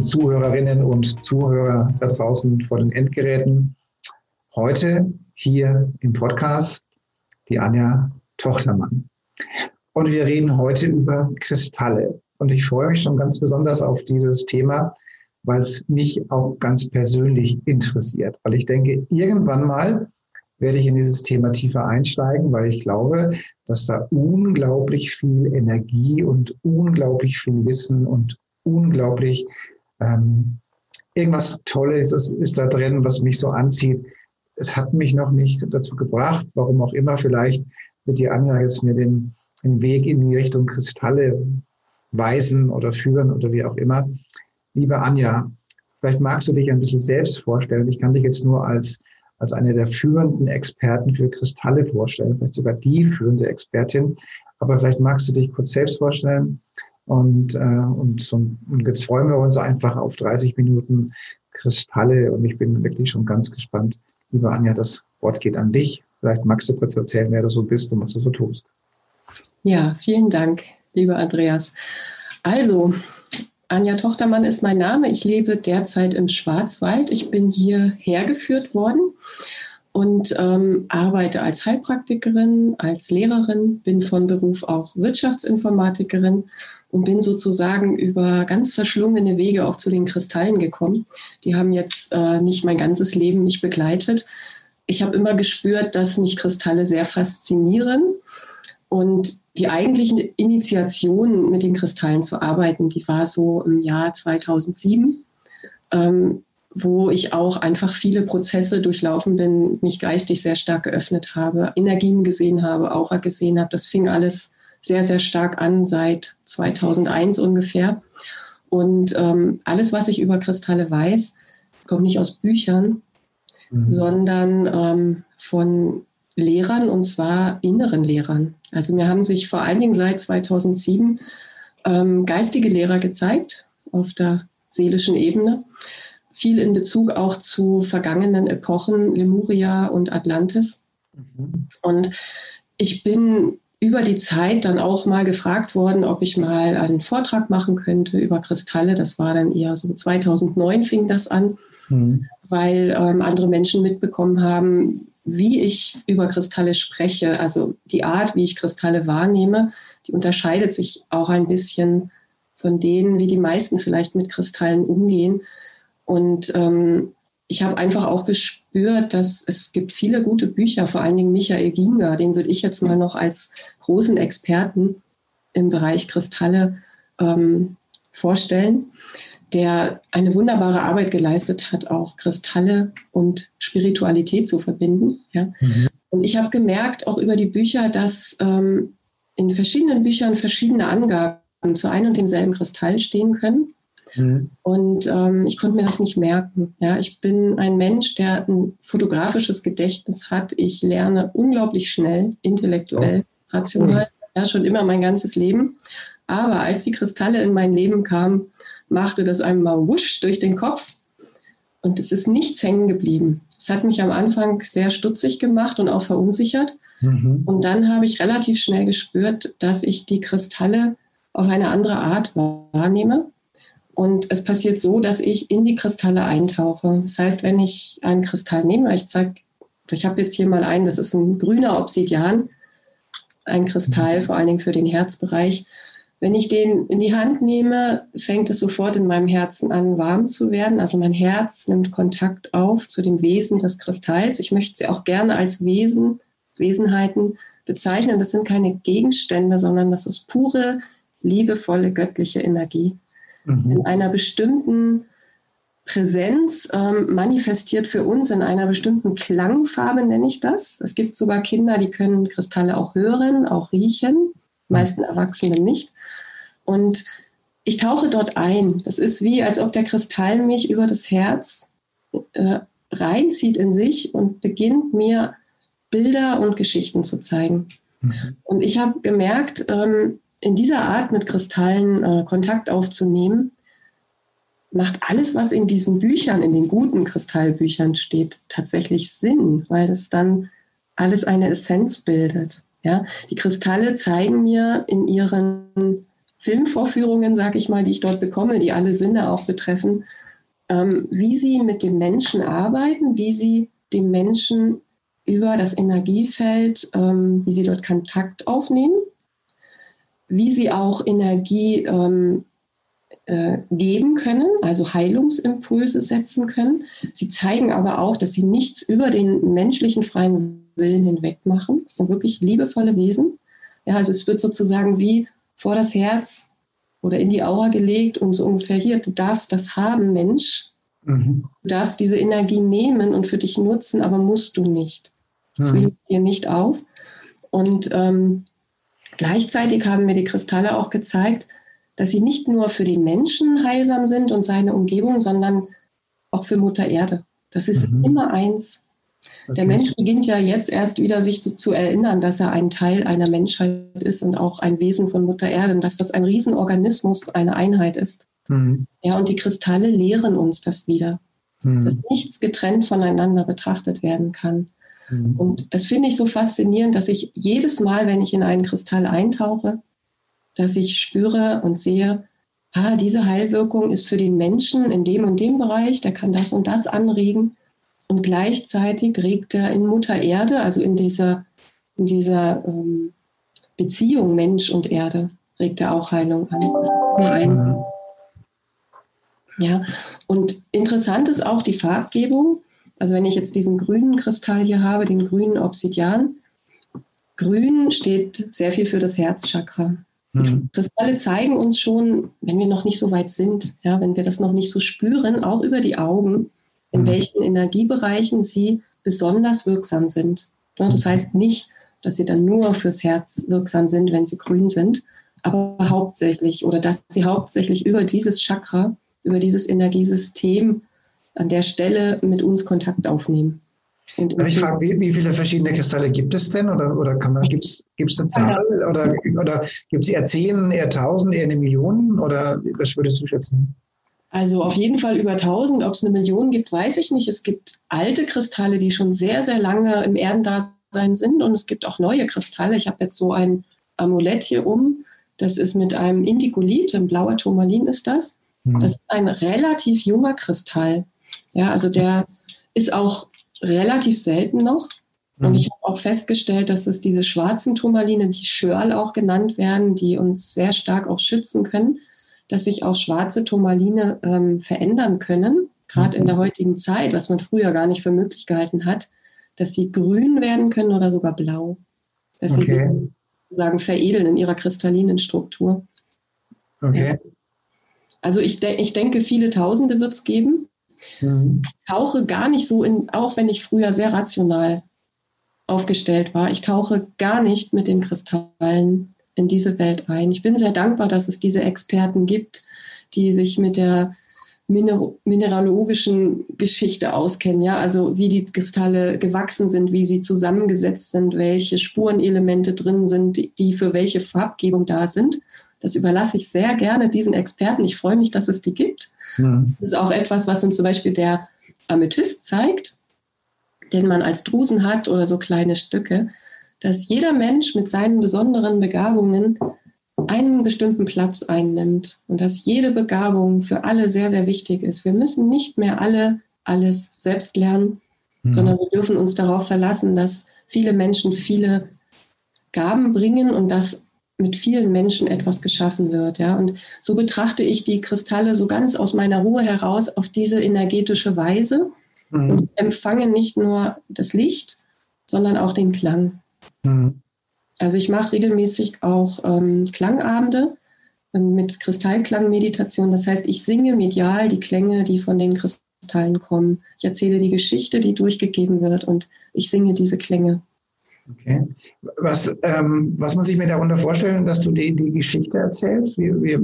Lieben Zuhörerinnen und Zuhörer da draußen vor den Endgeräten. Heute hier im Podcast die Anja Tochtermann. Und wir reden heute über Kristalle. Und ich freue mich schon ganz besonders auf dieses Thema, weil es mich auch ganz persönlich interessiert. Weil ich denke, irgendwann mal werde ich in dieses Thema tiefer einsteigen, weil ich glaube, dass da unglaublich viel Energie und unglaublich viel Wissen und unglaublich ähm, irgendwas Tolles ist, ist da drin, was mich so anzieht. Es hat mich noch nicht dazu gebracht, warum auch immer, vielleicht wird die Anja jetzt mir den, den Weg in die Richtung Kristalle weisen oder führen oder wie auch immer. Liebe Anja, vielleicht magst du dich ein bisschen selbst vorstellen. Ich kann dich jetzt nur als, als eine der führenden Experten für Kristalle vorstellen, vielleicht sogar die führende Expertin. Aber vielleicht magst du dich kurz selbst vorstellen, und, äh, und, so, und jetzt freuen wir uns einfach auf 30 Minuten Kristalle. Und ich bin wirklich schon ganz gespannt. Liebe Anja, das Wort geht an dich. Vielleicht magst du kurz erzählen, wer du so bist und was du so tust. Ja, vielen Dank, lieber Andreas. Also, Anja Tochtermann ist mein Name. Ich lebe derzeit im Schwarzwald. Ich bin hier hergeführt worden und ähm, arbeite als Heilpraktikerin, als Lehrerin, bin von Beruf auch Wirtschaftsinformatikerin und bin sozusagen über ganz verschlungene Wege auch zu den Kristallen gekommen. Die haben jetzt äh, nicht mein ganzes Leben mich begleitet. Ich habe immer gespürt, dass mich Kristalle sehr faszinieren und die eigentliche Initiation mit den Kristallen zu arbeiten, die war so im Jahr 2007. Ähm, wo ich auch einfach viele Prozesse durchlaufen bin, mich geistig sehr stark geöffnet habe, Energien gesehen habe, Aura gesehen habe. Das fing alles sehr, sehr stark an seit 2001 ungefähr. Und ähm, alles, was ich über Kristalle weiß, kommt nicht aus Büchern, mhm. sondern ähm, von Lehrern und zwar inneren Lehrern. Also mir haben sich vor allen Dingen seit 2007 ähm, geistige Lehrer gezeigt auf der seelischen Ebene viel in Bezug auch zu vergangenen Epochen, Lemuria und Atlantis. Mhm. Und ich bin über die Zeit dann auch mal gefragt worden, ob ich mal einen Vortrag machen könnte über Kristalle. Das war dann eher so 2009 fing das an, mhm. weil ähm, andere Menschen mitbekommen haben, wie ich über Kristalle spreche. Also die Art, wie ich Kristalle wahrnehme, die unterscheidet sich auch ein bisschen von denen, wie die meisten vielleicht mit Kristallen umgehen. Und ähm, ich habe einfach auch gespürt, dass es gibt viele gute Bücher, vor allen Dingen Michael Ginger, den würde ich jetzt mal noch als großen Experten im Bereich Kristalle ähm, vorstellen, der eine wunderbare Arbeit geleistet hat, auch Kristalle und Spiritualität zu verbinden. Ja. Mhm. Und ich habe gemerkt, auch über die Bücher, dass ähm, in verschiedenen Büchern verschiedene Angaben zu einem und demselben Kristall stehen können. Mhm. Und ähm, ich konnte mir das nicht merken. Ja, ich bin ein Mensch, der ein fotografisches Gedächtnis hat. Ich lerne unglaublich schnell, intellektuell, oh. rational. Mhm. Ja, schon immer mein ganzes Leben. Aber als die Kristalle in mein Leben kamen, machte das einmal wusch durch den Kopf und es ist nichts hängen geblieben. Es hat mich am Anfang sehr stutzig gemacht und auch verunsichert. Mhm. Und dann habe ich relativ schnell gespürt, dass ich die Kristalle auf eine andere Art wahrnehme und es passiert so, dass ich in die Kristalle eintauche. Das heißt, wenn ich einen Kristall nehme, ich zeige, ich habe jetzt hier mal einen, das ist ein grüner Obsidian, ein Kristall, mhm. vor allen Dingen für den Herzbereich. Wenn ich den in die Hand nehme, fängt es sofort in meinem Herzen an, warm zu werden. Also mein Herz nimmt Kontakt auf zu dem Wesen des Kristalls. Ich möchte sie auch gerne als Wesen, Wesenheiten bezeichnen. Das sind keine Gegenstände, sondern das ist pure, liebevolle, göttliche Energie mhm. in einer bestimmten Präsenz ähm, manifestiert für uns in einer bestimmten Klangfarbe, nenne ich das. Es gibt sogar Kinder, die können Kristalle auch hören, auch riechen, meisten Erwachsenen nicht. Und ich tauche dort ein. Das ist wie, als ob der Kristall mich über das Herz äh, reinzieht in sich und beginnt mir Bilder und Geschichten zu zeigen. Mhm. Und ich habe gemerkt, ähm, in dieser Art mit Kristallen äh, Kontakt aufzunehmen, macht alles, was in diesen Büchern, in den guten Kristallbüchern steht, tatsächlich Sinn, weil das dann alles eine Essenz bildet. Ja, die Kristalle zeigen mir in ihren Filmvorführungen, sage ich mal, die ich dort bekomme, die alle Sinne auch betreffen, ähm, wie sie mit dem Menschen arbeiten, wie sie dem Menschen über das Energiefeld, ähm, wie sie dort Kontakt aufnehmen, wie sie auch Energie ähm, äh, geben können, also Heilungsimpulse setzen können. Sie zeigen aber auch, dass sie nichts über den menschlichen freien Willen hinweg machen. Das sind wirklich liebevolle Wesen. Ja, also es wird sozusagen wie vor das Herz oder in die Aura gelegt und so ungefähr hier, du darfst das haben, Mensch. Mhm. Du darfst diese Energie nehmen und für dich nutzen, aber musst du nicht. Das will ich dir nicht auf. Und ähm, gleichzeitig haben mir die Kristalle auch gezeigt, dass sie nicht nur für den Menschen heilsam sind und seine Umgebung, sondern auch für Mutter Erde. Das ist mhm. immer eins. Okay. Der Mensch beginnt ja jetzt erst wieder sich zu, zu, erinnern, dass er ein Teil einer Menschheit ist und auch ein Wesen von Mutter Erde und dass das ein Riesenorganismus, eine Einheit ist. Mhm. Ja, und die Kristalle lehren uns das wieder, mhm. dass nichts getrennt voneinander betrachtet werden kann. Mhm. Und das finde ich so faszinierend, dass ich jedes Mal, wenn ich in einen Kristall eintauche, dass ich spüre und sehe, ah, diese Heilwirkung ist für den Menschen in dem und dem Bereich, der kann das und das anregen. Und gleichzeitig regt er in Mutter Erde, also in dieser, in dieser ähm, Beziehung Mensch und Erde, regt er auch Heilung an. Mhm. Ja, und interessant ist auch die Farbgebung. Also wenn ich jetzt diesen grünen Kristall hier habe, den grünen Obsidian, grün steht sehr viel für das Herzchakra. Die hm. Kristalle zeigen uns schon, wenn wir noch nicht so weit sind, ja, wenn wir das noch nicht so spüren, auch über die Augen, in mhm. welchen Energiebereichen sie besonders wirksam sind. Das hm. heißt nicht, dass sie dann nur fürs Herz wirksam sind, wenn sie grün sind, aber hauptsächlich oder dass sie hauptsächlich über dieses Chakra, über dieses Energiesystem an der Stelle mit uns Kontakt aufnehmen. Und ich frage, wie, wie, viele verschiedene Kristalle gibt es denn? Oder, oder gibt es eine Zahl? Oder, oder gibt es eher zehn, eher tausend, eher eine Million? Oder was würdest du schätzen? Also auf jeden Fall über 1000. Ob es eine Million gibt, weiß ich nicht. Es gibt alte Kristalle, die schon sehr, sehr lange im Erdendasein sind. Und es gibt auch neue Kristalle. Ich habe jetzt so ein Amulett hier um. Das ist mit einem Indigolit, ein blauer Turmalin ist das. Hm. Das ist ein relativ junger Kristall. Ja, also der ist auch relativ selten noch. Und mhm. ich habe auch festgestellt, dass es diese schwarzen Turmaline, die Schörl auch genannt werden, die uns sehr stark auch schützen können, dass sich auch schwarze Turmaline ähm, verändern können, gerade in der mhm. heutigen Zeit, was man früher gar nicht für möglich gehalten hat, dass sie grün werden können oder sogar blau. Dass okay. sie sich sozusagen veredeln in ihrer kristallinen Struktur. Okay. Also ich, de ich denke, viele Tausende wird es geben. Mhm. Ich tauche gar nicht so in, auch wenn ich früher sehr rational aufgestellt war, ich tauche gar nicht mit den Kristallen in diese Welt ein. Ich bin sehr dankbar, dass es diese Experten gibt, die sich mit der Miner mineralogischen Geschichte auskennen, ja, also wie die Kristalle gewachsen sind, wie sie zusammengesetzt sind, welche Spurenelemente drin sind, die für welche Farbgebung da sind. Das überlasse ich sehr gerne diesen Experten. Ich freue mich, dass es die gibt. Mhm. Das ist auch etwas, was uns zum Beispiel der Amethyst zeigt, den man als Drusen hat oder so kleine Stücke, dass jeder Mensch mit seinen besonderen Begabungen einen bestimmten Platz einnimmt und dass jede Begabung für alle sehr, sehr wichtig ist. Wir müssen nicht mehr alle alles selbst lernen, mhm. sondern wir dürfen uns darauf verlassen, dass viele Menschen viele Gaben bringen und dass mit vielen Menschen etwas geschaffen wird. Ja? Und so betrachte ich die Kristalle so ganz aus meiner Ruhe heraus auf diese energetische Weise mhm. und empfange nicht nur das Licht, sondern auch den Klang. Mhm. Also ich mache regelmäßig auch ähm, Klangabende ähm, mit Kristallklangmeditation. Das heißt, ich singe medial die Klänge, die von den Kristallen kommen. Ich erzähle die Geschichte, die durchgegeben wird und ich singe diese Klänge. Okay. Was, ähm, was muss ich mir darunter vorstellen, dass du die, die Geschichte erzählst? Wie, wie,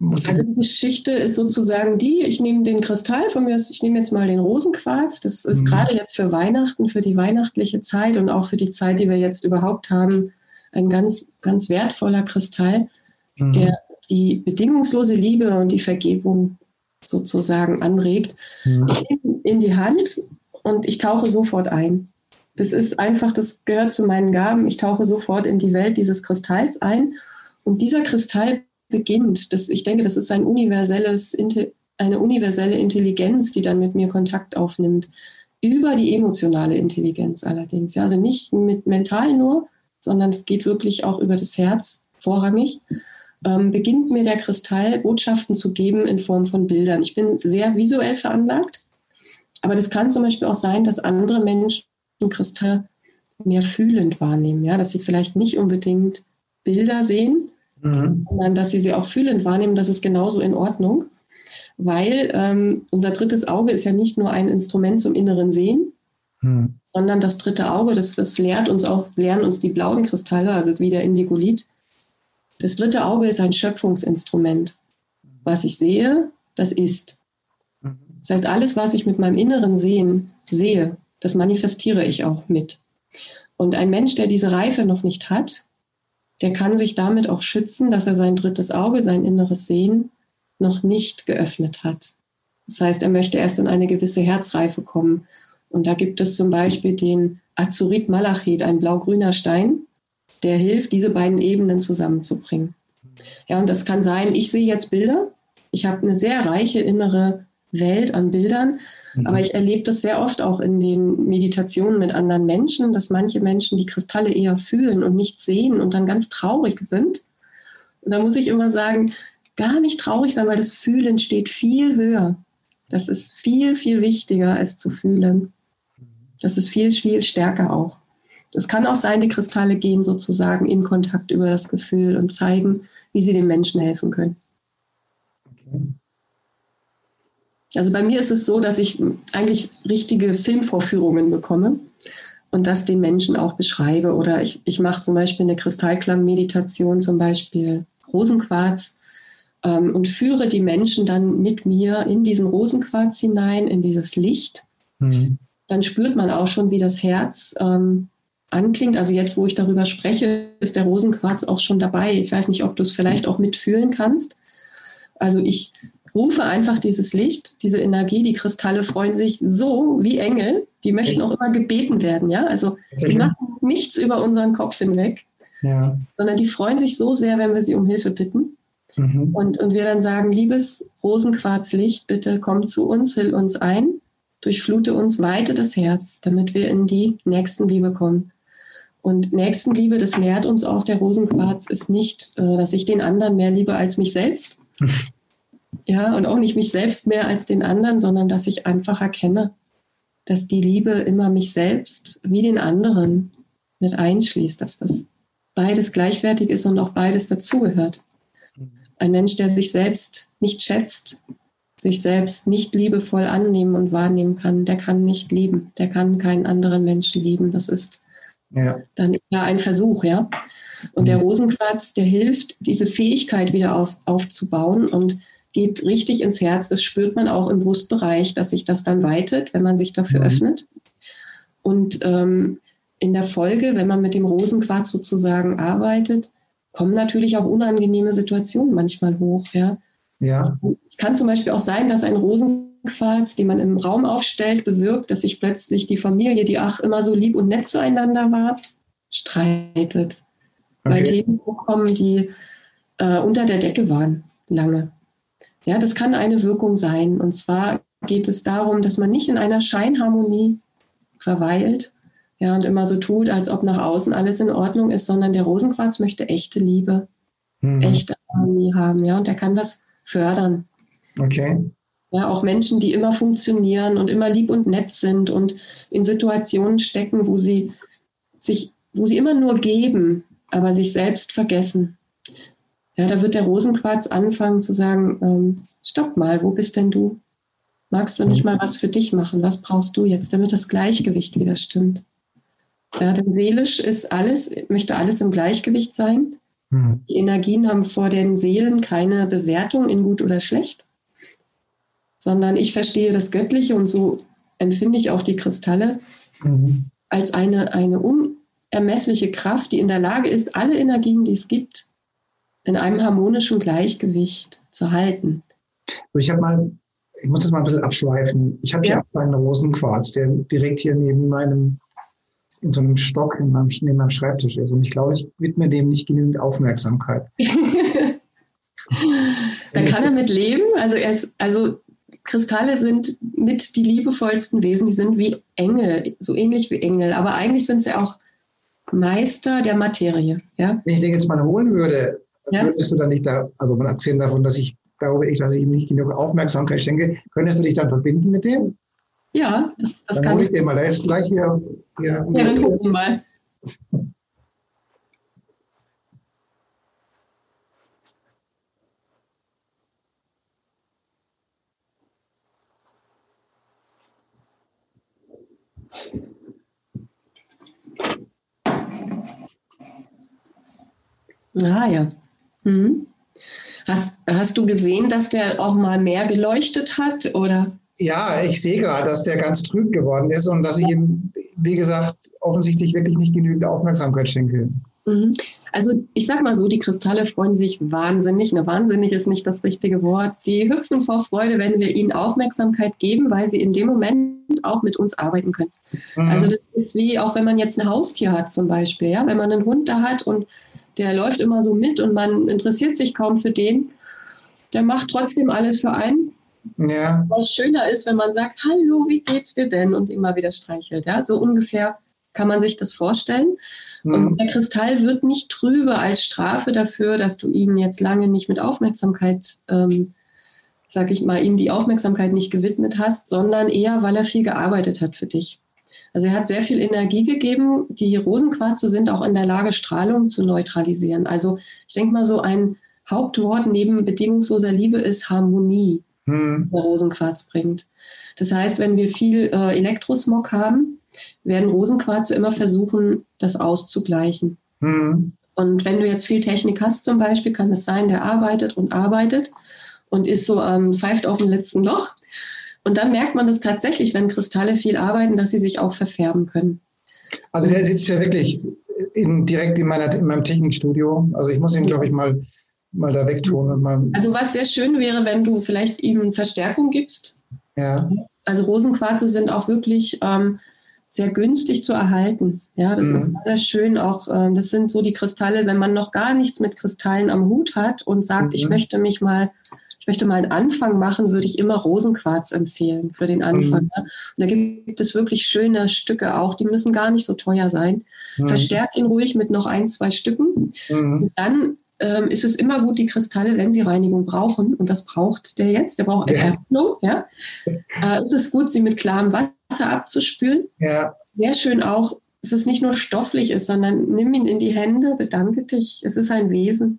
also die Geschichte ist sozusagen die, ich nehme den Kristall von mir, ich nehme jetzt mal den Rosenquarz, das ist mhm. gerade jetzt für Weihnachten, für die weihnachtliche Zeit und auch für die Zeit, die wir jetzt überhaupt haben, ein ganz, ganz wertvoller Kristall, mhm. der die bedingungslose Liebe und die Vergebung sozusagen anregt. Mhm. Ich nehme in die Hand und ich tauche sofort ein. Das ist einfach, das gehört zu meinen Gaben. Ich tauche sofort in die Welt dieses Kristalls ein. Und dieser Kristall beginnt. Das, ich denke, das ist ein universelles, eine universelle Intelligenz, die dann mit mir Kontakt aufnimmt. Über die emotionale Intelligenz allerdings. Ja, also nicht mit mental nur, sondern es geht wirklich auch über das Herz vorrangig. Ähm, beginnt mir der Kristall Botschaften zu geben in Form von Bildern. Ich bin sehr visuell veranlagt, aber das kann zum Beispiel auch sein, dass andere Menschen Kristall mehr fühlend wahrnehmen, ja, dass sie vielleicht nicht unbedingt Bilder sehen, mhm. sondern dass sie sie auch fühlend wahrnehmen, das ist genauso in Ordnung, weil ähm, unser drittes Auge ist ja nicht nur ein Instrument zum inneren Sehen, mhm. sondern das dritte Auge, das, das lehrt uns auch, lernen uns die blauen Kristalle, also wie der Indigolit. Das dritte Auge ist ein Schöpfungsinstrument. Was ich sehe, das ist. Mhm. Das heißt, alles, was ich mit meinem inneren Sehen sehe, das manifestiere ich auch mit. Und ein Mensch, der diese Reife noch nicht hat, der kann sich damit auch schützen, dass er sein drittes Auge, sein inneres Sehen noch nicht geöffnet hat. Das heißt, er möchte erst in eine gewisse Herzreife kommen. Und da gibt es zum Beispiel den Azurit Malachit, ein blau-grüner Stein, der hilft, diese beiden Ebenen zusammenzubringen. Ja, und das kann sein, ich sehe jetzt Bilder. Ich habe eine sehr reiche innere Welt an Bildern. Aber ich erlebe das sehr oft auch in den Meditationen mit anderen Menschen, dass manche Menschen die Kristalle eher fühlen und nicht sehen und dann ganz traurig sind. Und da muss ich immer sagen, gar nicht traurig sein, weil das Fühlen steht viel höher. Das ist viel, viel wichtiger als zu fühlen. Das ist viel, viel stärker auch. Es kann auch sein, die Kristalle gehen sozusagen in Kontakt über das Gefühl und zeigen, wie sie dem Menschen helfen können. Okay. Also bei mir ist es so, dass ich eigentlich richtige Filmvorführungen bekomme und das den Menschen auch beschreibe. Oder ich, ich mache zum Beispiel eine Kristallklang-Meditation, zum Beispiel Rosenquarz, ähm, und führe die Menschen dann mit mir in diesen Rosenquarz hinein, in dieses Licht. Mhm. Dann spürt man auch schon, wie das Herz ähm, anklingt. Also jetzt, wo ich darüber spreche, ist der Rosenquarz auch schon dabei. Ich weiß nicht, ob du es vielleicht auch mitfühlen kannst. Also ich rufe einfach dieses Licht, diese Energie, die Kristalle freuen sich so wie Engel, die möchten auch immer gebeten werden, ja. Also die machen nichts über unseren Kopf hinweg, ja. sondern die freuen sich so sehr, wenn wir sie um Hilfe bitten. Mhm. Und, und wir dann sagen, liebes Rosenquarzlicht, bitte komm zu uns, hill uns ein, durchflute uns, weite das Herz, damit wir in die Nächstenliebe kommen. Und Nächstenliebe, das lehrt uns auch der Rosenquarz, ist nicht, äh, dass ich den anderen mehr liebe als mich selbst, Ja, und auch nicht mich selbst mehr als den anderen, sondern dass ich einfach erkenne, dass die Liebe immer mich selbst wie den anderen mit einschließt, dass das beides gleichwertig ist und auch beides dazugehört. Ein Mensch, der sich selbst nicht schätzt, sich selbst nicht liebevoll annehmen und wahrnehmen kann, der kann nicht lieben, der kann keinen anderen Menschen lieben. Das ist ja. dann eher ein Versuch, ja. Und der mhm. Rosenquarz, der hilft, diese Fähigkeit wieder auf, aufzubauen und geht richtig ins Herz. Das spürt man auch im Brustbereich, dass sich das dann weitet, wenn man sich dafür mhm. öffnet. Und ähm, in der Folge, wenn man mit dem Rosenquarz sozusagen arbeitet, kommen natürlich auch unangenehme Situationen manchmal hoch. Ja. ja. Es kann zum Beispiel auch sein, dass ein Rosenquarz, den man im Raum aufstellt, bewirkt, dass sich plötzlich die Familie, die ach immer so lieb und nett zueinander war, streitet. Okay. Weil Themen hochkommen, die äh, unter der Decke waren lange. Ja, das kann eine Wirkung sein. Und zwar geht es darum, dass man nicht in einer Scheinharmonie verweilt ja, und immer so tut, als ob nach außen alles in Ordnung ist, sondern der Rosenquarz möchte echte Liebe, mhm. echte Harmonie haben. Ja, und der kann das fördern. Okay. Ja, auch Menschen, die immer funktionieren und immer lieb und nett sind und in Situationen stecken, wo sie sich, wo sie immer nur geben, aber sich selbst vergessen. Ja, da wird der Rosenquarz anfangen zu sagen, ähm, stopp mal, wo bist denn du? Magst du nicht mal was für dich machen? Was brauchst du jetzt, damit das Gleichgewicht wieder stimmt? Ja, denn seelisch ist alles, möchte alles im Gleichgewicht sein. Mhm. Die Energien haben vor den Seelen keine Bewertung in gut oder schlecht, sondern ich verstehe das Göttliche und so empfinde ich auch die Kristalle mhm. als eine, eine unermessliche Kraft, die in der Lage ist, alle Energien, die es gibt, in einem harmonischen Gleichgewicht zu halten. Ich habe mal, ich muss das mal ein bisschen abschweifen. Ich habe ja. hier einen Rosenquarz, der direkt hier neben meinem, in so einem Stock in meinem, neben meinem Schreibtisch ist. Und ich glaube, ich widme dem nicht genügend Aufmerksamkeit. da kann er mit leben. Also, er ist, also Kristalle sind mit die liebevollsten Wesen. Die sind wie Engel, so ähnlich wie Engel. Aber eigentlich sind sie auch Meister der Materie. Ja? Wenn ich den jetzt mal holen würde, ja? würdest du dann nicht da, also mal abgesehen davon, dass ich glaube ich, dass ich ihm nicht genug Aufmerksamkeit schenke, könntest du dich dann verbinden mit dem? Ja, das, das dann kann ich. Den mal, der ist gleich hier. hier ja, dann gucken wir mal. Ah ja. Mhm. Hast, hast du gesehen, dass der auch mal mehr geleuchtet hat? Oder? Ja, ich sehe gerade, dass der ganz trüb geworden ist und dass ich ihm, wie gesagt, offensichtlich wirklich nicht genügend Aufmerksamkeit schenke. Mhm. Also ich sag mal so, die Kristalle freuen sich wahnsinnig. Ne, wahnsinnig ist nicht das richtige Wort. Die hüpfen vor Freude, wenn wir ihnen Aufmerksamkeit geben, weil sie in dem Moment auch mit uns arbeiten können. Mhm. Also das ist wie auch wenn man jetzt ein Haustier hat zum Beispiel, ja, wenn man einen Hund da hat und der läuft immer so mit und man interessiert sich kaum für den. Der macht trotzdem alles für einen. Ja. Was schöner ist, wenn man sagt, hallo, wie geht's dir denn? Und immer wieder streichelt. Ja, so ungefähr kann man sich das vorstellen. Mhm. Und der Kristall wird nicht trübe als Strafe dafür, dass du ihn jetzt lange nicht mit Aufmerksamkeit, ähm, sag ich mal, ihm die Aufmerksamkeit nicht gewidmet hast, sondern eher, weil er viel gearbeitet hat für dich. Also er hat sehr viel Energie gegeben. Die Rosenquarze sind auch in der Lage, Strahlung zu neutralisieren. Also ich denke mal, so ein Hauptwort neben bedingungsloser Liebe ist Harmonie, hm. die der Rosenquarz bringt. Das heißt, wenn wir viel äh, Elektrosmog haben, werden Rosenquarze immer versuchen, das auszugleichen. Hm. Und wenn du jetzt viel Technik hast zum Beispiel, kann es sein, der arbeitet und arbeitet und ist so ähm, pfeift auf dem letzten Loch. Und dann merkt man das tatsächlich, wenn Kristalle viel arbeiten, dass sie sich auch verfärben können. Also der sitzt ja wirklich in, direkt in, meiner, in meinem Technikstudio. Also ich muss ihn, glaube ich, mal, mal da wegtun. Und mal also was sehr schön wäre, wenn du vielleicht ihm Verstärkung gibst. Ja. Also Rosenquarze sind auch wirklich ähm, sehr günstig zu erhalten. Ja, das mhm. ist sehr schön. Auch äh, das sind so die Kristalle, wenn man noch gar nichts mit Kristallen am Hut hat und sagt, mhm. ich möchte mich mal möchte mal einen Anfang machen, würde ich immer Rosenquarz empfehlen für den Anfang. Mhm. Ne? Und da gibt es wirklich schöne Stücke auch, die müssen gar nicht so teuer sein. Mhm. Verstärkt ihn ruhig mit noch ein, zwei Stücken. Mhm. Dann ähm, ist es immer gut, die Kristalle, wenn sie Reinigung brauchen, und das braucht der jetzt, der braucht Entlüftung, ja, äh, ist es gut, sie mit klarem Wasser abzuspülen. Ja. Sehr schön auch, dass es nicht nur stofflich ist, sondern nimm ihn in die Hände, bedanke dich, es ist ein Wesen.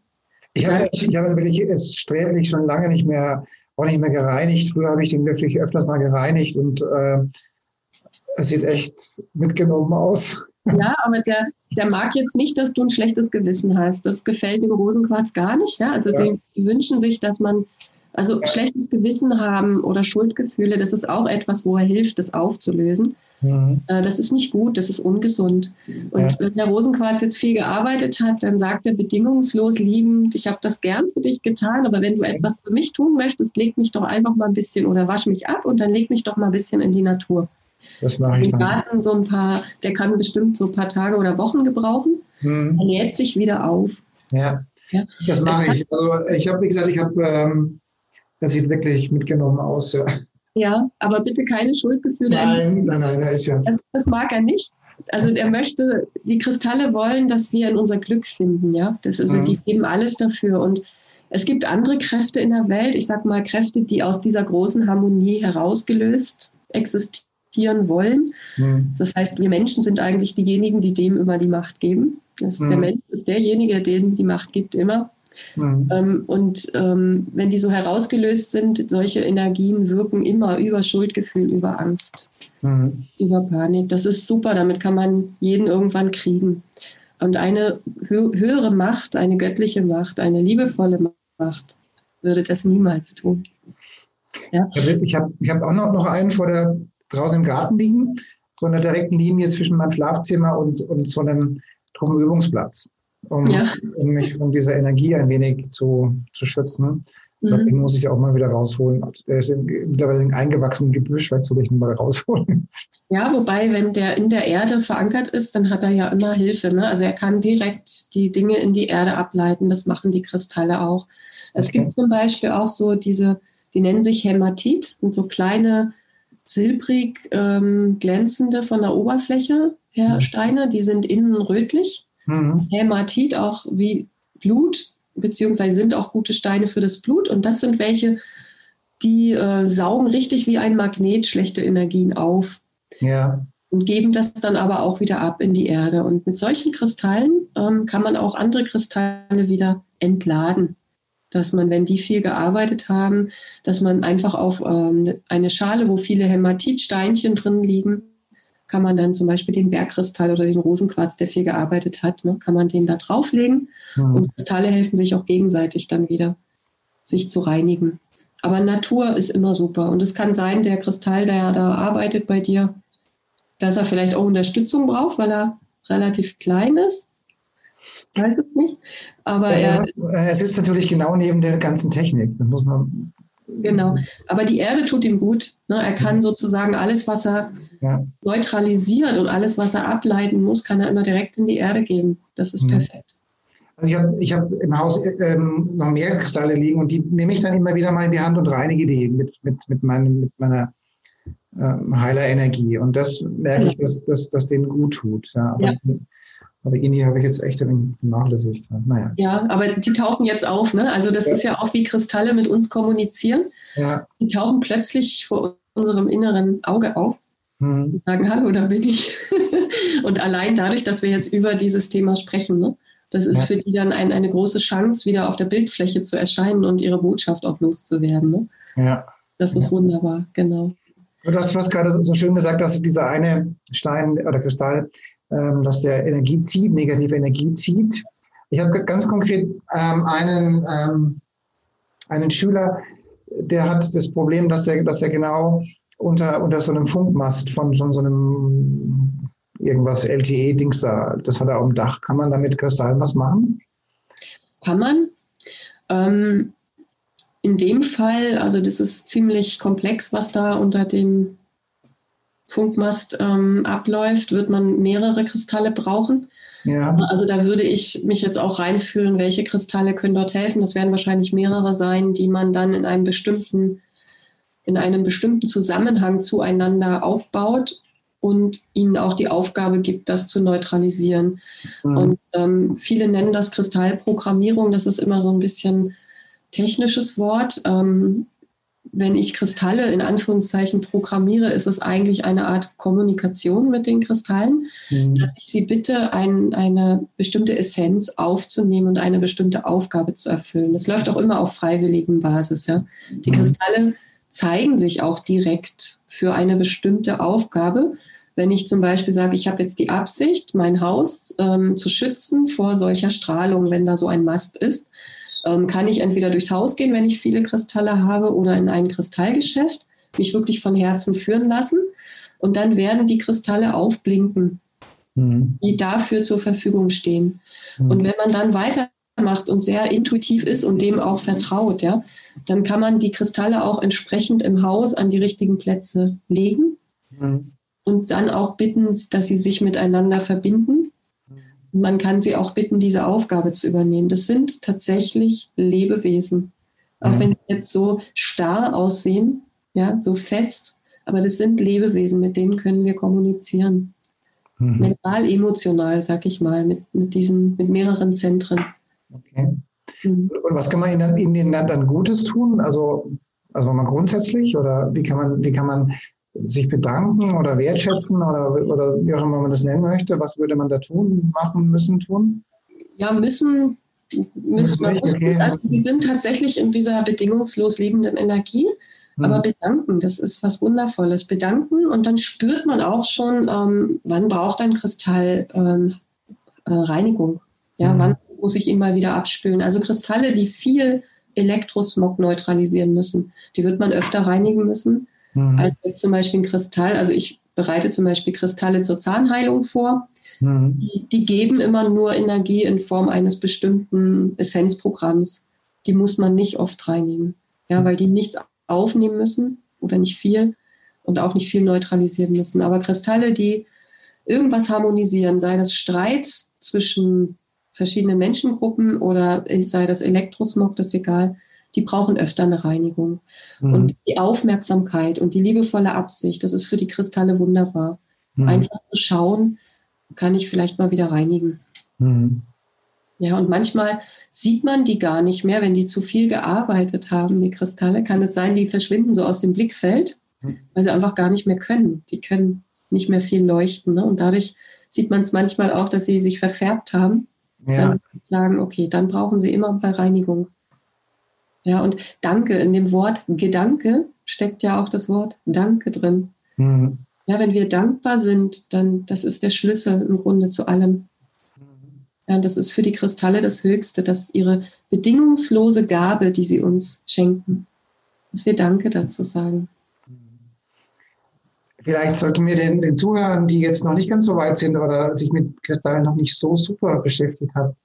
Ich habe, ich, habe wirklich es sträflich schon lange nicht mehr, auch nicht mehr gereinigt. Früher habe ich den wirklich öfters mal gereinigt und äh, es sieht echt mitgenommen aus. Ja, aber der, der mag jetzt nicht, dass du ein schlechtes Gewissen hast. Das gefällt dem Rosenquarz gar nicht. Ja? Also ja. die wünschen sich, dass man also schlechtes Gewissen haben oder Schuldgefühle, das ist auch etwas, wo er hilft, das aufzulösen. Mhm. Äh, das ist nicht gut, das ist ungesund. Und ja. wenn der Rosenquarz jetzt viel gearbeitet hat, dann sagt er bedingungslos liebend, ich habe das gern für dich getan, aber wenn du etwas für mich tun möchtest, leg mich doch einfach mal ein bisschen oder wasch mich ab und dann leg mich doch mal ein bisschen in die Natur. Das mache ich dann. Garten so ein paar, der kann bestimmt so ein paar Tage oder Wochen gebrauchen. Mhm. Er nährt sich wieder auf. Ja, ja. das mache ich. Also ich habe, wie gesagt, ich habe ähm, das sieht wirklich mitgenommen aus. Ja, ja aber bitte keine Schuldgefühle. Nein, nein, nein, er ist ja. Das, das, mag er nicht. Also er möchte, die Kristalle wollen, dass wir in unser Glück finden, ja. Das, also mhm. die geben alles dafür. Und es gibt andere Kräfte in der Welt, ich sag mal Kräfte, die aus dieser großen Harmonie herausgelöst existieren wollen. Mhm. Das heißt, wir Menschen sind eigentlich diejenigen, die dem immer die Macht geben. Mhm. Der Mensch ist derjenige, der dem die Macht gibt, immer. Mhm. Ähm, und ähm, wenn die so herausgelöst sind, solche Energien wirken immer über Schuldgefühl, über Angst, mhm. über Panik. Das ist super, damit kann man jeden irgendwann kriegen. Und eine hö höhere Macht, eine göttliche Macht, eine liebevolle Macht würde das niemals tun. Ja? Ich habe ich hab auch noch, noch einen vor der, draußen im Garten liegen, so einer direkten Linie zwischen meinem Schlafzimmer und, und so einem Truppenübungsplatz, um, ja. um mich von dieser Energie ein wenig zu, zu schützen. Mhm. Den muss ich auch mal wieder rausholen. Der ist mittlerweile ein eingewachsenes Gebüsch, vielleicht soll ich ihn mal rausholen. Ja, wobei, wenn der in der Erde verankert ist, dann hat er ja immer Hilfe. Ne? Also er kann direkt die Dinge in die Erde ableiten. Das machen die Kristalle auch. Es okay. gibt zum Beispiel auch so diese, die nennen sich Hämatit, sind so kleine silbrig ähm, glänzende von der Oberfläche her mhm. Steine, die sind innen rötlich. Mhm. Hämatit auch wie Blut, beziehungsweise sind auch gute Steine für das Blut. Und das sind welche, die äh, saugen richtig wie ein Magnet schlechte Energien auf. Ja. Und geben das dann aber auch wieder ab in die Erde. Und mit solchen Kristallen ähm, kann man auch andere Kristalle wieder entladen. Dass man, wenn die viel gearbeitet haben, dass man einfach auf ähm, eine Schale, wo viele Hämatitsteinchen drin liegen, kann man dann zum Beispiel den Bergkristall oder den Rosenquarz, der viel gearbeitet hat, ne, kann man den da drauflegen. Mhm. Und Kristalle helfen sich auch gegenseitig dann wieder, sich zu reinigen. Aber Natur ist immer super. Und es kann sein, der Kristall, der da arbeitet bei dir, dass er vielleicht auch Unterstützung braucht, weil er relativ klein ist. Weiß es nicht. Aber ja, er, es ist natürlich genau neben der ganzen Technik. Das muss man. Genau. Aber die Erde tut ihm gut. Ne? Er kann sozusagen alles, was er ja. neutralisiert und alles, was er ableiten muss, kann er immer direkt in die Erde geben. Das ist mhm. perfekt. Also ich habe ich hab im Haus ähm, noch mehr Kristalle liegen und die nehme ich dann immer wieder mal in die Hand und reinige die mit, mit, mit, meinem, mit meiner ähm, heiler Energie. Und das merke ich, dass, dass, dass denen gut tut. Ja. Ja. Aber Ini habe ich jetzt echt vernachlässigt. Naja. Ja, aber die tauchen jetzt auf. Ne? Also das ja. ist ja auch wie Kristalle mit uns kommunizieren. Ja. Die tauchen plötzlich vor unserem inneren Auge auf hm. und sagen, hallo, da bin ich. und allein dadurch, dass wir jetzt über dieses Thema sprechen, ne? das ist ja. für die dann ein, eine große Chance, wieder auf der Bildfläche zu erscheinen und ihre Botschaft auch loszuwerden. Ne? Ja. Das ist ja. wunderbar, genau. Du hast, du hast gerade so schön gesagt, dass dieser eine Stein oder Kristall, dass der Energie zieht, negative Energie zieht. Ich habe ganz konkret ähm, einen, ähm, einen Schüler, der hat das Problem, dass der, dass genau unter, unter so einem Funkmast von, von so einem irgendwas LTE-Dings da, das hat er auf dem Dach. Kann man damit Kristallen was machen? Kann man. Ähm, in dem Fall, also das ist ziemlich komplex, was da unter dem Funkmast ähm, abläuft, wird man mehrere Kristalle brauchen. Ja. Also da würde ich mich jetzt auch reinfühlen, welche Kristalle können dort helfen. Das werden wahrscheinlich mehrere sein, die man dann in einem bestimmten in einem bestimmten Zusammenhang zueinander aufbaut und ihnen auch die Aufgabe gibt, das zu neutralisieren. Mhm. Und ähm, viele nennen das Kristallprogrammierung. Das ist immer so ein bisschen technisches Wort. Ähm, wenn ich Kristalle in Anführungszeichen programmiere, ist es eigentlich eine Art Kommunikation mit den Kristallen, mhm. dass ich sie bitte, ein, eine bestimmte Essenz aufzunehmen und eine bestimmte Aufgabe zu erfüllen. Das läuft auch immer auf freiwilligen Basis. Ja? Die mhm. Kristalle zeigen sich auch direkt für eine bestimmte Aufgabe. Wenn ich zum Beispiel sage, ich habe jetzt die Absicht, mein Haus ähm, zu schützen vor solcher Strahlung, wenn da so ein Mast ist, ähm, kann ich entweder durchs Haus gehen, wenn ich viele Kristalle habe, oder in ein Kristallgeschäft, mich wirklich von Herzen führen lassen. Und dann werden die Kristalle aufblinken, mhm. die dafür zur Verfügung stehen. Mhm. Und wenn man dann weiter macht und sehr intuitiv ist und dem auch vertraut, ja, dann kann man die Kristalle auch entsprechend im Haus an die richtigen Plätze legen mhm. und dann auch bitten, dass sie sich miteinander verbinden. Man kann sie auch bitten, diese Aufgabe zu übernehmen. Das sind tatsächlich Lebewesen. Auch mhm. wenn sie jetzt so starr aussehen, ja, so fest, aber das sind Lebewesen, mit denen können wir kommunizieren. Mhm. Mental, emotional, sag ich mal, mit, mit diesen, mit mehreren Zentren. Okay. Mhm. Und was kann man ihnen, ihnen dann Gutes tun? Also, also mal grundsätzlich oder wie kann man, wie kann man sich bedanken oder wertschätzen oder, oder wie auch immer man das nennen möchte? Was würde man da tun, machen, müssen, tun? Ja, müssen, müssen man muss, okay. also sie sind tatsächlich in dieser bedingungslos liebenden Energie. Mhm. Aber bedanken, das ist was Wundervolles. Bedanken und dann spürt man auch schon, ähm, wann braucht ein Kristall ähm, äh, Reinigung. Ja, mhm. wann muss ich ihn mal wieder abspülen? Also Kristalle, die viel Elektrosmog neutralisieren müssen, die wird man öfter reinigen müssen. Mhm. Als jetzt zum Beispiel ein Kristall. Also ich bereite zum Beispiel Kristalle zur Zahnheilung vor. Mhm. Die, die, geben immer nur Energie in Form eines bestimmten Essenzprogramms. Die muss man nicht oft reinigen, ja, weil die nichts aufnehmen müssen oder nicht viel und auch nicht viel neutralisieren müssen. Aber Kristalle, die irgendwas harmonisieren, sei das Streit zwischen verschiedenen Menschengruppen oder sei das Elektrosmog, das ist egal, die brauchen öfter eine Reinigung. Mhm. Und die Aufmerksamkeit und die liebevolle Absicht, das ist für die Kristalle wunderbar. Mhm. Einfach zu schauen, kann ich vielleicht mal wieder reinigen. Mhm. Ja, und manchmal sieht man die gar nicht mehr, wenn die zu viel gearbeitet haben, die Kristalle. Kann es sein, die verschwinden so aus dem Blickfeld, mhm. weil sie einfach gar nicht mehr können. Die können nicht mehr viel leuchten. Ne? Und dadurch sieht man es manchmal auch, dass sie sich verfärbt haben. Ja. Dann sagen, okay, dann brauchen sie immer mal Reinigung. Ja, und Danke, in dem Wort Gedanke steckt ja auch das Wort Danke drin. Mhm. Ja, wenn wir dankbar sind, dann das ist der Schlüssel im Grunde zu allem. Ja, das ist für die Kristalle das Höchste, dass ihre bedingungslose Gabe, die sie uns schenken, dass wir Danke dazu sagen. Vielleicht sollten wir den, den Zuhörern, die jetzt noch nicht ganz so weit sind oder sich mit Kristallen noch nicht so super beschäftigt haben,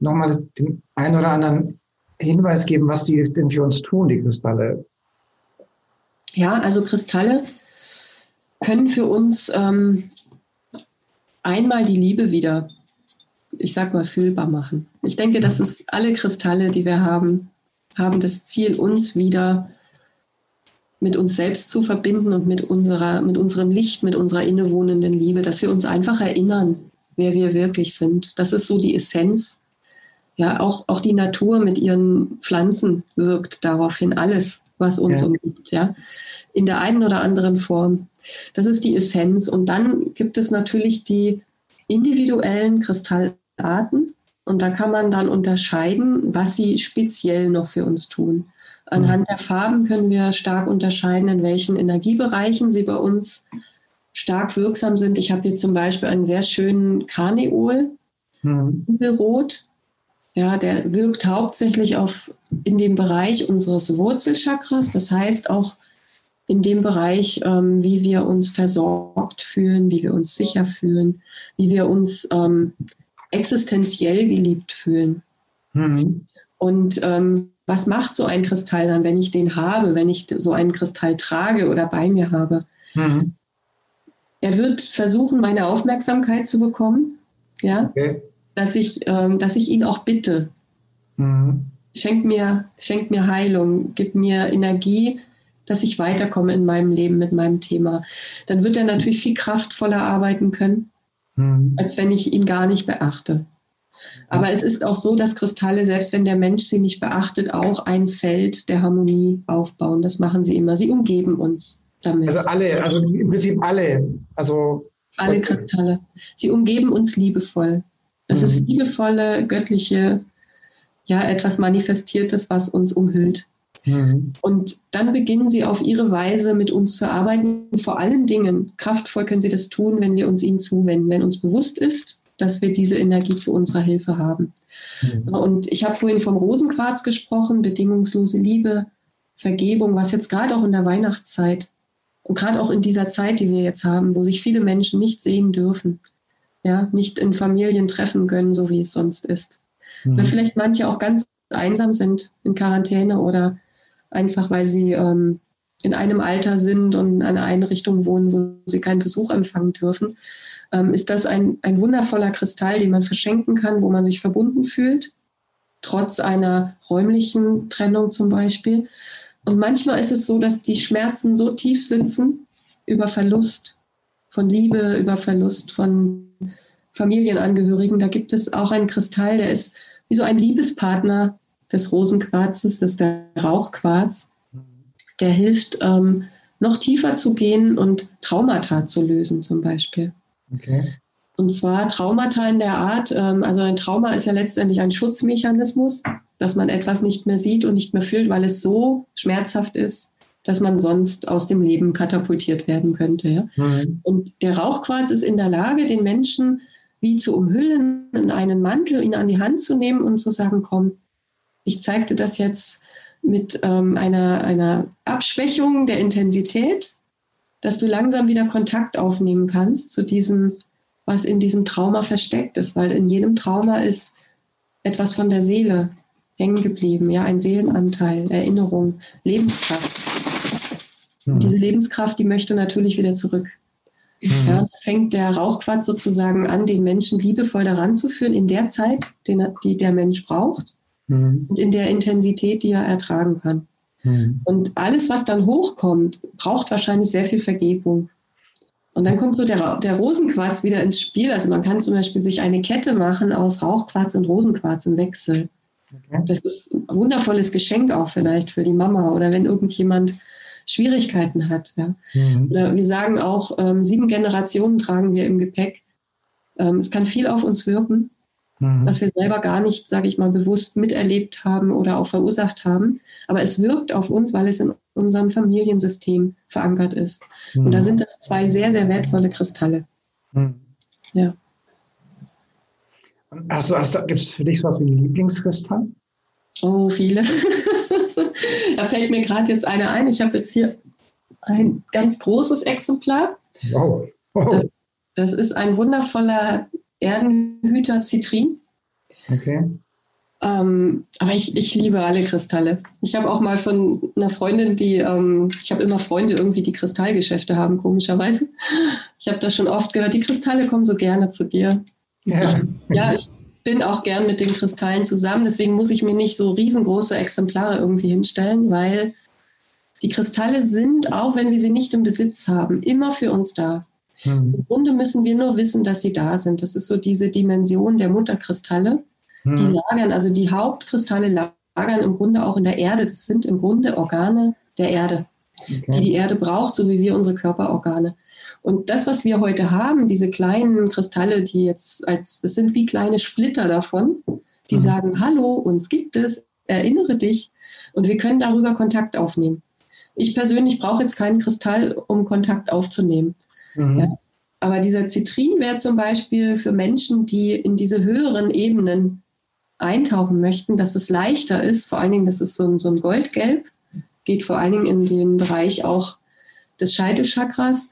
nochmal den einen oder anderen Hinweis geben, was die denn für uns tun, die Kristalle? Ja, also Kristalle können für uns ähm, einmal die Liebe wieder, ich sag mal, fühlbar machen. Ich denke, dass es alle Kristalle, die wir haben, haben das Ziel, uns wieder mit uns selbst zu verbinden und mit, unserer, mit unserem Licht, mit unserer innewohnenden Liebe, dass wir uns einfach erinnern, wer wir wirklich sind. Das ist so die Essenz ja, auch, auch die Natur mit ihren Pflanzen wirkt daraufhin alles, was uns ja. umgibt, ja, in der einen oder anderen Form. Das ist die Essenz. Und dann gibt es natürlich die individuellen Kristallarten. Und da kann man dann unterscheiden, was sie speziell noch für uns tun. Anhand mhm. der Farben können wir stark unterscheiden, in welchen Energiebereichen sie bei uns stark wirksam sind. Ich habe hier zum Beispiel einen sehr schönen Karneol, mhm. rot. Ja, der wirkt hauptsächlich auf, in dem Bereich unseres Wurzelchakras, das heißt auch in dem Bereich, ähm, wie wir uns versorgt fühlen, wie wir uns sicher fühlen, wie wir uns ähm, existenziell geliebt fühlen. Mhm. Und ähm, was macht so ein Kristall dann, wenn ich den habe, wenn ich so einen Kristall trage oder bei mir habe? Mhm. Er wird versuchen, meine Aufmerksamkeit zu bekommen. Ja. Okay dass ich, ähm, dass ich ihn auch bitte. Mhm. Schenk, mir, schenk mir Heilung, gib mir Energie, dass ich weiterkomme in meinem Leben mit meinem Thema. Dann wird er natürlich viel kraftvoller arbeiten können, mhm. als wenn ich ihn gar nicht beachte. Aber es ist auch so, dass Kristalle, selbst wenn der Mensch sie nicht beachtet, auch ein Feld der Harmonie aufbauen. Das machen sie immer. Sie umgeben uns damit. Also alle, also im Prinzip alle. Also alle Kristalle. Sie umgeben uns liebevoll. Es mhm. ist liebevolle, göttliche, ja, etwas Manifestiertes, was uns umhüllt. Mhm. Und dann beginnen sie auf ihre Weise mit uns zu arbeiten. Vor allen Dingen, kraftvoll können sie das tun, wenn wir uns ihnen zuwenden, wenn uns bewusst ist, dass wir diese Energie zu unserer Hilfe haben. Mhm. Und ich habe vorhin vom Rosenquarz gesprochen, bedingungslose Liebe, Vergebung, was jetzt gerade auch in der Weihnachtszeit und gerade auch in dieser Zeit, die wir jetzt haben, wo sich viele Menschen nicht sehen dürfen, ja, nicht in Familien treffen können, so wie es sonst ist. Mhm. Oder vielleicht manche auch ganz einsam sind in Quarantäne oder einfach, weil sie ähm, in einem Alter sind und in einer Einrichtung wohnen, wo sie keinen Besuch empfangen dürfen, ähm, ist das ein, ein wundervoller Kristall, den man verschenken kann, wo man sich verbunden fühlt, trotz einer räumlichen Trennung zum Beispiel. Und manchmal ist es so, dass die Schmerzen so tief sitzen über Verlust von Liebe, über Verlust von Familienangehörigen. Da gibt es auch einen Kristall, der ist wie so ein Liebespartner des Rosenquarzes, das ist der Rauchquarz. Der hilft, ähm, noch tiefer zu gehen und Traumata zu lösen, zum Beispiel. Okay. Und zwar Traumata in der Art, ähm, also ein Trauma ist ja letztendlich ein Schutzmechanismus, dass man etwas nicht mehr sieht und nicht mehr fühlt, weil es so schmerzhaft ist, dass man sonst aus dem Leben katapultiert werden könnte. Ja? Mhm. Und der Rauchquarz ist in der Lage, den Menschen wie zu umhüllen, in einen Mantel, ihn an die Hand zu nehmen und zu sagen, komm, ich zeige dir das jetzt mit ähm, einer, einer Abschwächung der Intensität, dass du langsam wieder Kontakt aufnehmen kannst zu diesem, was in diesem Trauma versteckt ist, weil in jedem Trauma ist etwas von der Seele hängen geblieben, ja, ein Seelenanteil, Erinnerung, Lebenskraft. Mhm. diese Lebenskraft, die möchte natürlich wieder zurück. Mhm. Ja, da fängt der Rauchquatsch sozusagen an, den Menschen liebevoll daran zu führen in der Zeit, den, die der Mensch braucht mhm. und in der Intensität, die er ertragen kann. Mhm. Und alles, was dann hochkommt, braucht wahrscheinlich sehr viel Vergebung. Und dann kommt so der, der Rosenquarz wieder ins Spiel. Also man kann zum Beispiel sich eine Kette machen aus Rauchquarz und Rosenquarz im Wechsel. Okay. Das ist ein wundervolles Geschenk auch vielleicht für die Mama oder wenn irgendjemand Schwierigkeiten hat. Ja. Mhm. Oder wir sagen auch, ähm, sieben Generationen tragen wir im Gepäck. Ähm, es kann viel auf uns wirken, mhm. was wir selber gar nicht, sage ich mal, bewusst miterlebt haben oder auch verursacht haben. Aber es wirkt auf uns, weil es in unserem Familiensystem verankert ist. Mhm. Und da mhm. sind das zwei sehr, sehr wertvolle Kristalle. Mhm. Ja. Hast du, hast du, gibt es für dich sowas wie einen Lieblingskristall? Oh, viele. da fällt mir gerade jetzt einer ein. Ich habe jetzt hier ein ganz großes Exemplar. Wow. wow. Das, das, ist ein wundervoller Erdenhüter Zitrin. Okay. Ähm, aber ich, ich liebe alle Kristalle. Ich habe auch mal von einer Freundin, die, ähm, ich habe immer Freunde irgendwie, die Kristallgeschäfte haben, komischerweise. Ich habe da schon oft gehört, die Kristalle kommen so gerne zu dir. Ja, ich, ja, ich bin auch gern mit den Kristallen zusammen. Deswegen muss ich mir nicht so riesengroße Exemplare irgendwie hinstellen, weil die Kristalle sind, auch wenn wir sie nicht im Besitz haben, immer für uns da. Hm. Im Grunde müssen wir nur wissen, dass sie da sind. Das ist so diese Dimension der Mutterkristalle. Hm. Die lagern, also die Hauptkristalle lagern im Grunde auch in der Erde. Das sind im Grunde Organe der Erde, okay. die die Erde braucht, so wie wir unsere Körperorgane. Und das, was wir heute haben, diese kleinen Kristalle, die jetzt als, es sind wie kleine Splitter davon, die mhm. sagen, hallo, uns gibt es, erinnere dich. Und wir können darüber Kontakt aufnehmen. Ich persönlich brauche jetzt keinen Kristall, um Kontakt aufzunehmen. Mhm. Ja. Aber dieser Zitrin wäre zum Beispiel für Menschen, die in diese höheren Ebenen eintauchen möchten, dass es leichter ist. Vor allen Dingen, das ist so ein, so ein Goldgelb, geht vor allen Dingen in den Bereich auch des Scheitelchakras,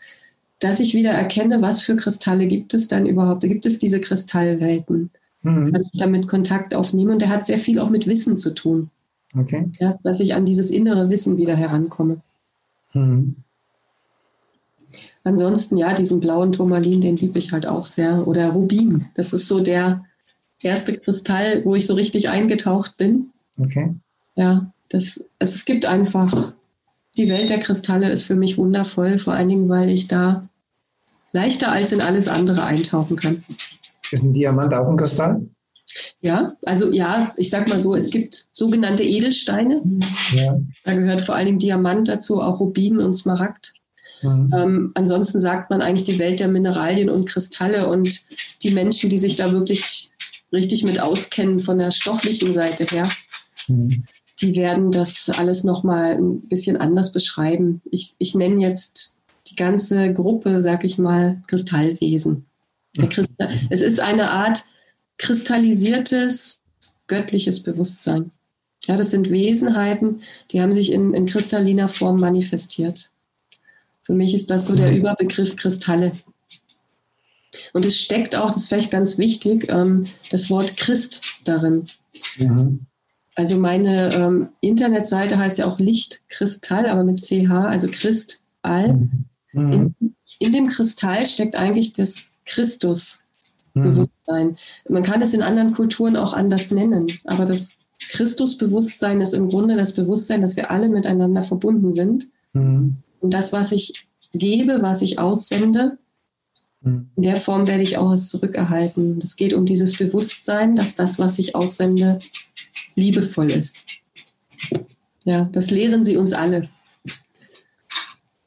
dass ich wieder erkenne, was für Kristalle gibt es dann überhaupt. Da gibt es diese Kristallwelten. Mhm. Kann ich damit Kontakt aufnehmen. Und der hat sehr viel auch mit Wissen zu tun. Okay. Ja, dass ich an dieses innere Wissen wieder herankomme. Mhm. Ansonsten, ja, diesen blauen Turmalin, den liebe ich halt auch sehr. Oder Rubin. Das ist so der erste Kristall, wo ich so richtig eingetaucht bin. Okay. Ja, das, also es gibt einfach, die Welt der Kristalle ist für mich wundervoll, vor allen Dingen, weil ich da leichter als in alles andere eintauchen kann. Ist ein Diamant auch ein Kristall? Ja, also ja, ich sag mal so, es gibt sogenannte Edelsteine. Ja. Da gehört vor allen Dingen Diamant dazu, auch Rubin und Smaragd. Mhm. Ähm, ansonsten sagt man eigentlich die Welt der Mineralien und Kristalle und die Menschen, die sich da wirklich richtig mit auskennen von der stofflichen Seite her, mhm. die werden das alles nochmal ein bisschen anders beschreiben. Ich, ich nenne jetzt die ganze Gruppe, sag ich mal, Kristallwesen. Kristall, es ist eine Art kristallisiertes göttliches Bewusstsein. Ja, das sind Wesenheiten, die haben sich in, in kristalliner Form manifestiert. Für mich ist das so der mhm. Überbegriff Kristalle. Und es steckt auch, das ist vielleicht ganz wichtig, ähm, das Wort Christ darin. Mhm. Also meine ähm, Internetseite heißt ja auch Lichtkristall, aber mit CH, also Christall. Mhm. Mhm. In, in, dem Kristall steckt eigentlich das Christusbewusstsein. Mhm. Man kann es in anderen Kulturen auch anders nennen, aber das Christusbewusstsein ist im Grunde das Bewusstsein, dass wir alle miteinander verbunden sind. Mhm. Und das, was ich gebe, was ich aussende, mhm. in der Form werde ich auch was zurückerhalten. Es geht um dieses Bewusstsein, dass das, was ich aussende, liebevoll ist. Ja, das lehren sie uns alle.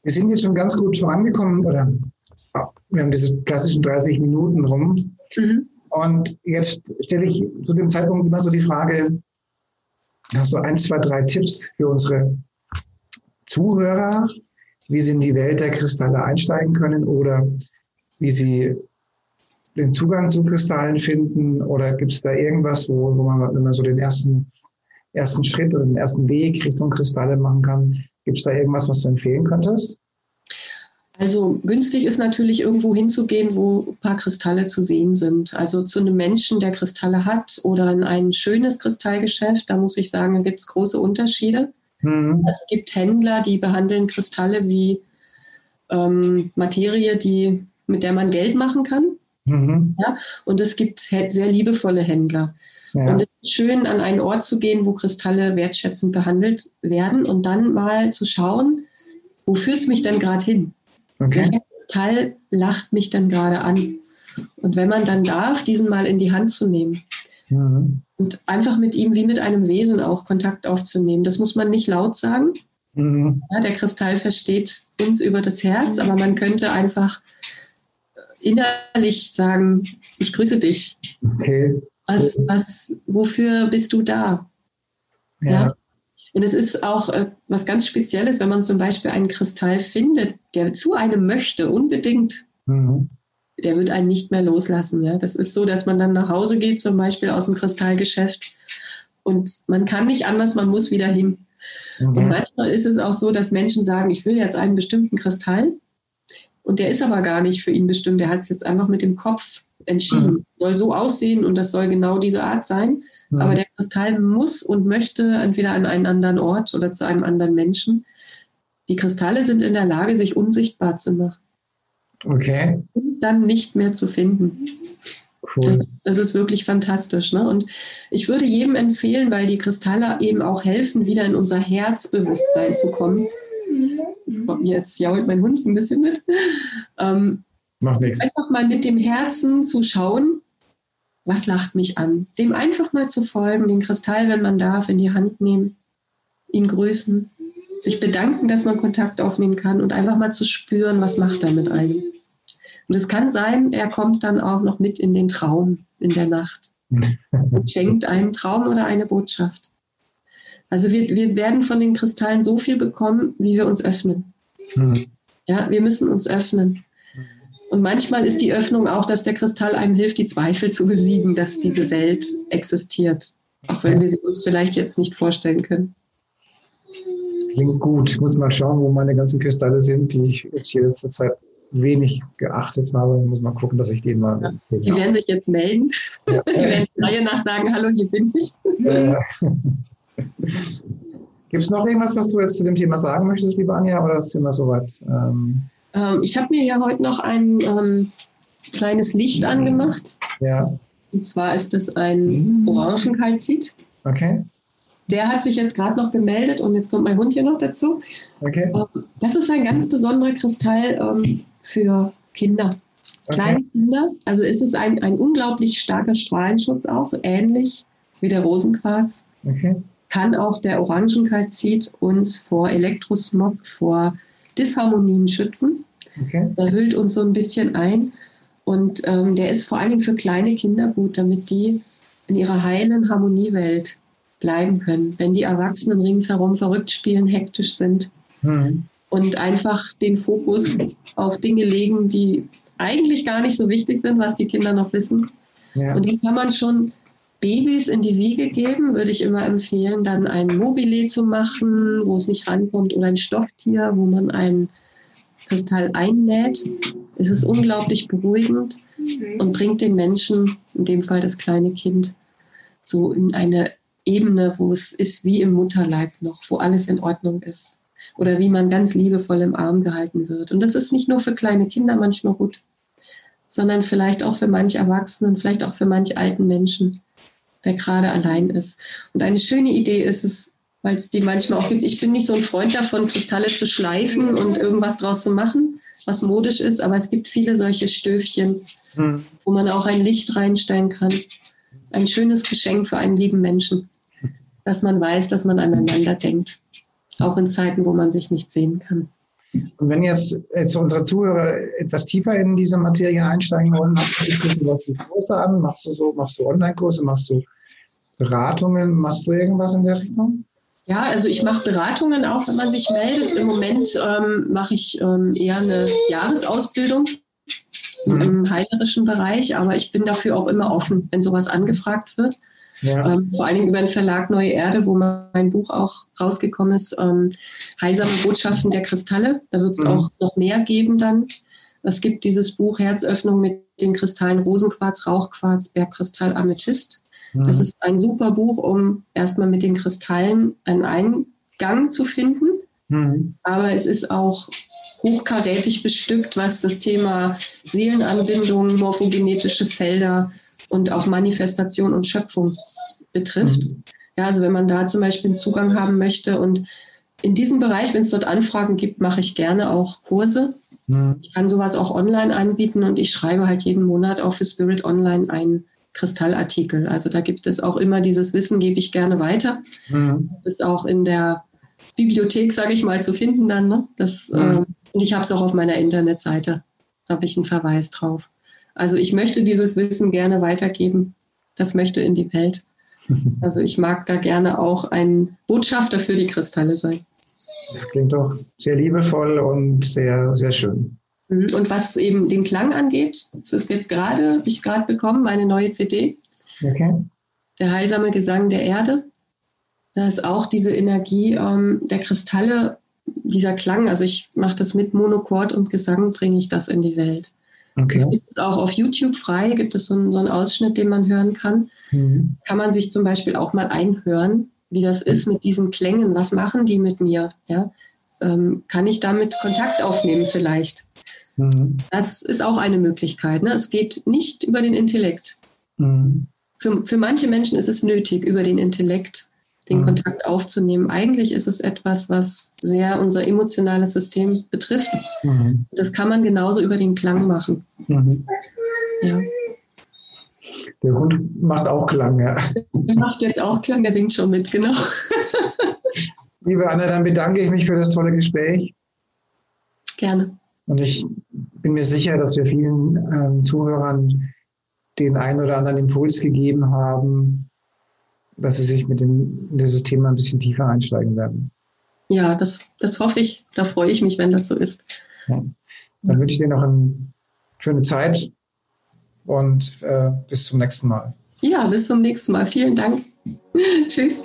Wir sind jetzt schon ganz gut vorangekommen oder wir haben diese klassischen 30 Minuten rum. Mhm. Und jetzt stelle ich zu dem Zeitpunkt immer so die Frage, hast du ein, zwei, drei Tipps für unsere Zuhörer, wie sie in die Welt der Kristalle einsteigen können oder wie sie den Zugang zu Kristallen finden oder gibt es da irgendwas, wo, wo man, wenn man so den ersten, ersten Schritt oder den ersten Weg Richtung Kristalle machen kann, gibt es da irgendwas, was du empfehlen könntest? Also günstig ist natürlich irgendwo hinzugehen, wo ein paar Kristalle zu sehen sind. Also zu einem Menschen, der Kristalle hat oder in ein schönes Kristallgeschäft, da muss ich sagen, da gibt es große Unterschiede. Mhm. Es gibt Händler, die behandeln Kristalle wie ähm, Materie, die, mit der man Geld machen kann. Mhm. Ja? Und es gibt sehr liebevolle Händler. Ja. Und es ist schön, an einen Ort zu gehen, wo Kristalle wertschätzend behandelt werden und dann mal zu schauen, wo führt es mich denn gerade hin? Okay. Welcher Kristall lacht mich denn gerade an? Und wenn man dann darf, diesen mal in die Hand zu nehmen mhm. und einfach mit ihm wie mit einem Wesen auch Kontakt aufzunehmen, das muss man nicht laut sagen. Mhm. Ja, der Kristall versteht uns über das Herz, aber man könnte einfach innerlich sagen, ich grüße dich. Okay. Was, was, wofür bist du da? Ja. ja. Und es ist auch äh, was ganz Spezielles, wenn man zum Beispiel einen Kristall findet, der zu einem möchte, unbedingt. Mhm. Der wird einen nicht mehr loslassen. Ja? Das ist so, dass man dann nach Hause geht, zum Beispiel aus dem Kristallgeschäft. Und man kann nicht anders, man muss wieder hin. Mhm. Und manchmal ist es auch so, dass Menschen sagen, ich will jetzt einen bestimmten Kristall. Und der ist aber gar nicht für ihn bestimmt. Der hat es jetzt einfach mit dem Kopf entschieden. Mhm. Soll so aussehen und das soll genau diese Art sein. Mhm. Aber der Kristall muss und möchte entweder an einen anderen Ort oder zu einem anderen Menschen. Die Kristalle sind in der Lage, sich unsichtbar zu machen. Okay. Und dann nicht mehr zu finden. Cool. Das, das ist wirklich fantastisch. Ne? Und ich würde jedem empfehlen, weil die Kristalle eben auch helfen, wieder in unser Herzbewusstsein zu kommen. Jetzt jault mein Hund ein bisschen mit. Ähm, Mach nichts. Einfach mal mit dem Herzen zu schauen, was lacht mich an? Dem einfach mal zu folgen, den Kristall, wenn man darf, in die Hand nehmen, ihn grüßen, sich bedanken, dass man Kontakt aufnehmen kann und einfach mal zu spüren, was macht er mit einem. Und es kann sein, er kommt dann auch noch mit in den Traum in der Nacht und schenkt einen Traum oder eine Botschaft. Also wir, wir werden von den Kristallen so viel bekommen, wie wir uns öffnen. Mhm. Ja, wir müssen uns öffnen. Und manchmal ist die Öffnung auch, dass der Kristall einem hilft, die Zweifel zu besiegen, dass diese Welt existiert. Auch wenn wir sie uns vielleicht jetzt nicht vorstellen können. Klingt gut. Ich muss mal schauen, wo meine ganzen Kristalle sind, die ich jetzt hier letzte Zeit wenig geachtet habe. Ich muss mal gucken, dass ich die mal. Ja, die werden sich jetzt melden. Ja. Die werden der Reihe nach sagen: Hallo, hier bin ich. Äh, Gibt es noch irgendwas, was du jetzt zu dem Thema sagen möchtest, liebe Anja, oder ist es immer soweit? Ähm ähm, ich habe mir ja heute noch ein ähm, kleines Licht angemacht. Ja. Und zwar ist das ein mhm. Orangenkalzit. Okay. Der hat sich jetzt gerade noch gemeldet und jetzt kommt mein Hund hier noch dazu. Okay. Ähm, das ist ein ganz besonderer Kristall ähm, für Kinder. Okay. Kleine Kinder. Also ist es ein, ein unglaublich starker Strahlenschutz auch, so ähnlich wie der Rosenquarz. Okay. Kann auch der Orangenkalzit uns vor Elektrosmog, vor Disharmonien schützen. Okay. Der hüllt uns so ein bisschen ein. Und ähm, der ist vor allen Dingen für kleine Kinder gut, damit die in ihrer heilen Harmoniewelt bleiben können. Wenn die Erwachsenen ringsherum verrückt spielen, hektisch sind mhm. und einfach den Fokus auf Dinge legen, die eigentlich gar nicht so wichtig sind, was die Kinder noch wissen. Ja. Und die kann man schon Babys in die Wiege geben, würde ich immer empfehlen, dann ein Mobile zu machen, wo es nicht rankommt, oder ein Stofftier, wo man ein Kristall einnäht. Es ist unglaublich beruhigend und bringt den Menschen, in dem Fall das kleine Kind, so in eine Ebene, wo es ist wie im Mutterleib noch, wo alles in Ordnung ist. Oder wie man ganz liebevoll im Arm gehalten wird. Und das ist nicht nur für kleine Kinder manchmal gut, sondern vielleicht auch für manche Erwachsenen, vielleicht auch für manche alten Menschen der gerade allein ist. Und eine schöne Idee ist es, weil es die manchmal auch gibt. Ich bin nicht so ein Freund davon, Kristalle zu schleifen und irgendwas draus zu machen, was modisch ist, aber es gibt viele solche Stöfchen, mhm. wo man auch ein Licht reinstellen kann. Ein schönes Geschenk für einen lieben Menschen, dass man weiß, dass man aneinander denkt. Auch in Zeiten, wo man sich nicht sehen kann. Und wenn jetzt, jetzt unsere Zuhörer etwas tiefer in diese Materie einsteigen wollen, machst du Kurse an, machst du so, machst du Online-Kurse, machst du Beratungen? Machst du irgendwas in der Richtung? Ja, also ich mache Beratungen auch, wenn man sich meldet. Im Moment ähm, mache ich ähm, eher eine Jahresausbildung. mhm. im heilerischen Bereich, aber ich bin dafür auch immer offen, wenn sowas angefragt wird. Ja. Ähm, vor allen Dingen über den Verlag Neue Erde, wo mein Buch auch rausgekommen ist, ähm, Heilsame Botschaften der Kristalle. Da wird es mhm. auch noch mehr geben dann. Es gibt dieses Buch Herzöffnung mit den Kristallen Rosenquarz, Rauchquarz, Bergkristall, Amethyst. Mhm. Das ist ein super Buch, um erstmal mit den Kristallen einen Eingang zu finden. Mhm. Aber es ist auch hochkarätig bestückt, was das Thema Seelenanbindung, morphogenetische Felder und auch Manifestation und Schöpfung betrifft. Mhm. Ja, also wenn man da zum Beispiel einen Zugang haben möchte und in diesem Bereich, wenn es dort Anfragen gibt, mache ich gerne auch Kurse. Mhm. Ich kann sowas auch online anbieten und ich schreibe halt jeden Monat auch für Spirit Online einen Kristallartikel. Also da gibt es auch immer dieses Wissen, gebe ich gerne weiter. Mhm. Ist auch in der Bibliothek, sage ich mal, zu finden dann. Ne? Das, mhm. ähm, und ich habe es auch auf meiner Internetseite, habe ich einen Verweis drauf. Also ich möchte dieses Wissen gerne weitergeben. Das möchte in die Welt. Also ich mag da gerne auch ein Botschafter für die Kristalle sein. Das klingt doch sehr liebevoll und sehr, sehr schön. Mhm. Und was eben den Klang angeht, das ist jetzt gerade, habe ich gerade bekommen, meine neue CD. Okay. Der heilsame Gesang der Erde. Da ist auch diese Energie ähm, der Kristalle, dieser Klang. Also ich mache das mit Monochord und Gesang, bringe ich das in die Welt. Okay. Das gibt es auch auf YouTube frei, gibt es so einen, so einen Ausschnitt, den man hören kann. Mhm. Kann man sich zum Beispiel auch mal einhören, wie das ist mit diesen Klängen. Was machen die mit mir? Ja? Ähm, kann ich damit Kontakt aufnehmen vielleicht? Mhm. Das ist auch eine Möglichkeit. Ne? Es geht nicht über den Intellekt. Mhm. Für, für manche Menschen ist es nötig, über den Intellekt den mhm. Kontakt aufzunehmen. Eigentlich ist es etwas, was sehr unser emotionales System betrifft. Mhm. Das kann man genauso über den Klang machen. Mhm. Ja. Der Hund macht auch Klang, ja. Der macht jetzt auch Klang, der singt schon mit, genau. Liebe Anna, dann bedanke ich mich für das tolle Gespräch. Gerne. Und ich bin mir sicher, dass wir vielen ähm, Zuhörern den einen oder anderen Impuls gegeben haben, dass sie sich mit dem, in dieses Thema ein bisschen tiefer einsteigen werden. Ja, das, das hoffe ich. Da freue ich mich, wenn das so ist. Ja. Dann wünsche ich dir noch eine schöne Zeit und äh, bis zum nächsten Mal. Ja, bis zum nächsten Mal. Vielen Dank. Tschüss.